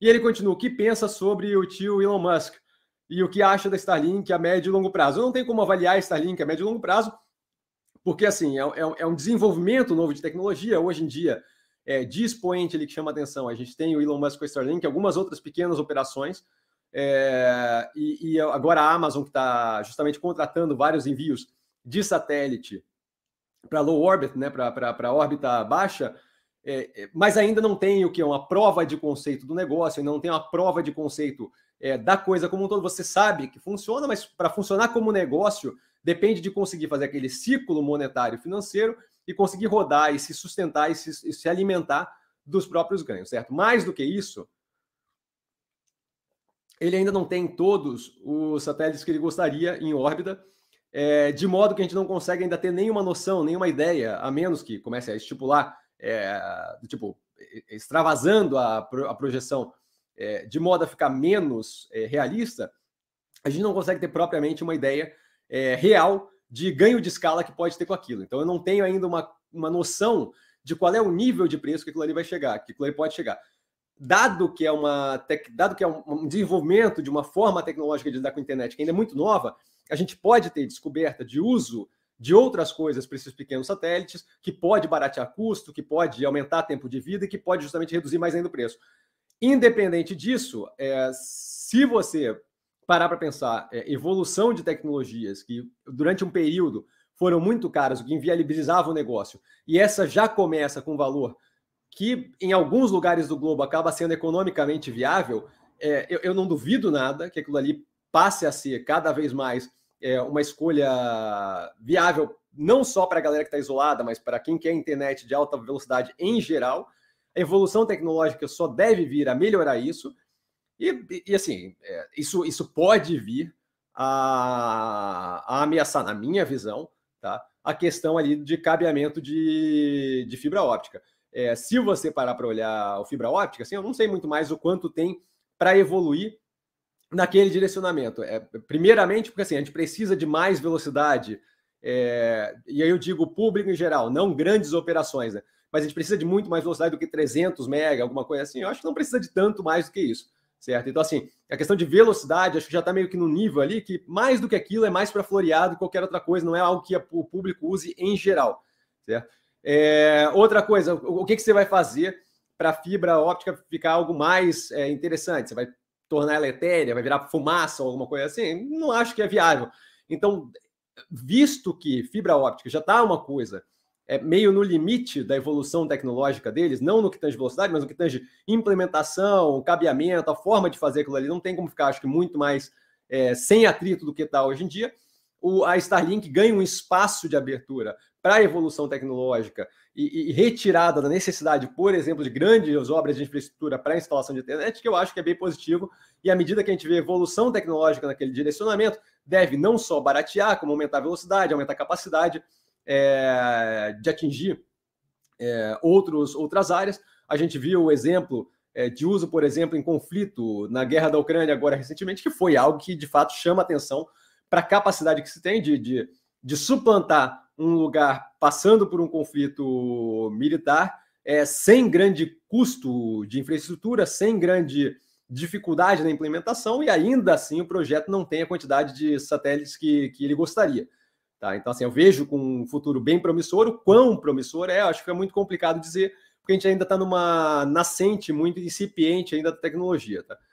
E ele continua: o que pensa sobre o tio Elon Musk e o que acha da Starlink a médio e longo prazo? Eu não tenho como avaliar a Starlink a médio e longo prazo, porque assim é, é, é um desenvolvimento novo de tecnologia. Hoje em dia, é, de expoente ali que chama atenção, a gente tem o Elon Musk com a Starlink, algumas outras pequenas operações. É, e, e, agora a Amazon, que está justamente contratando vários envios de satélite para low orbit, né, para órbita baixa, é, é, mas ainda não tem o que? Uma prova de conceito do negócio, ainda não tem uma prova de conceito é, da coisa como um todo. Você sabe que funciona, mas para funcionar como negócio, depende de conseguir fazer aquele ciclo monetário financeiro e conseguir rodar e se sustentar e se, e se alimentar dos próprios ganhos, certo? Mais do que isso, ele ainda não tem todos os satélites que ele gostaria em órbita, é, de modo que a gente não consegue ainda ter nenhuma noção, nenhuma ideia, a menos que comece a estipular, é, tipo, extravasando a, a projeção é, de modo a ficar menos é, realista, a gente não consegue ter propriamente uma ideia é, real de ganho de escala que pode ter com aquilo. Então, eu não tenho ainda uma, uma noção de qual é o nível de preço que aquilo ali vai chegar, que aquilo ali pode chegar dado que é uma dado que é um, desenvolvimento de uma forma tecnológica de lidar com a internet que ainda é muito nova, a gente pode ter descoberta de uso de outras coisas para esses pequenos satélites, que pode baratear custo, que pode aumentar tempo de vida e que pode justamente reduzir mais ainda o preço. Independente disso, é, se você parar para pensar é, evolução de tecnologias que durante um período foram muito caras, o que inviabilizava o negócio, e essa já começa com valor que em alguns lugares do globo acaba sendo economicamente viável, é, eu, eu, não duvido nada que aquilo ali passe a ser cada vez mais é, uma escolha viável, não só para a galera que está isolada, mas para quem quer internet de alta velocidade em geral. A evolução tecnológica só deve vir a melhorar isso. E, e assim, é, isso, isso pode vir a, a ameaçar, na minha visão, tá, a questão ali de cabeamento de, de fibra óptica. É, se você parar para olhar o fibra óptica, assim, eu não sei muito mais o quanto tem para evoluir naquele direcionamento. É, primeiramente, porque assim, a gente precisa de mais velocidade, é, e aí eu digo público em geral, não grandes operações, né? mas a gente precisa de muito mais velocidade do que 300 mega, alguma coisa assim. Eu acho que não precisa de tanto mais do que isso, certo? Então, assim, a questão de velocidade, acho que já está meio que no nível ali que mais do que aquilo é mais para floreado e qualquer outra coisa, não é algo que o público use em geral, certo? É, outra coisa, o, que, que você vai fazer para a fibra óptica ficar algo mais é, interessante? Você vai tornar ela etérea, vai virar fumaça ou alguma coisa assim? Não acho que é viável. Então, visto que fibra óptica já está uma coisa é, meio no limite da evolução tecnológica deles, não no que tange velocidade, mas no que tange implementação, cabeamento, a forma de fazer aquilo ali, não tem como ficar, acho que muito mais é, sem atrito do que está hoje em dia. O, a Starlink ganha um espaço de abertura para a evolução tecnológica e, e, retirada da necessidade, por exemplo, de grandes obras de infraestrutura para a instalação de internet, que eu acho que é bem positivo. E à medida que a gente vê evolução tecnológica naquele direcionamento, deve não só baratear, como aumentar a velocidade, aumentar a capacidade é, de atingir é, outros, outras áreas. A gente viu o exemplo é, de uso, por exemplo, em conflito na guerra da Ucrânia agora recentemente, que foi algo que de fato chama atenção para a capacidade que se tem de, de, de suplantar um lugar passando por um conflito militar, é, sem grande custo de infraestrutura, sem grande dificuldade na implementação, e ainda assim o projeto não tem a quantidade de satélites que, que ele gostaria. Tá? Então, assim, eu vejo com um futuro bem promissor. O quão promissor é, acho que é muito complicado dizer, porque a gente ainda está numa nascente muito incipiente ainda da tecnologia. Tá?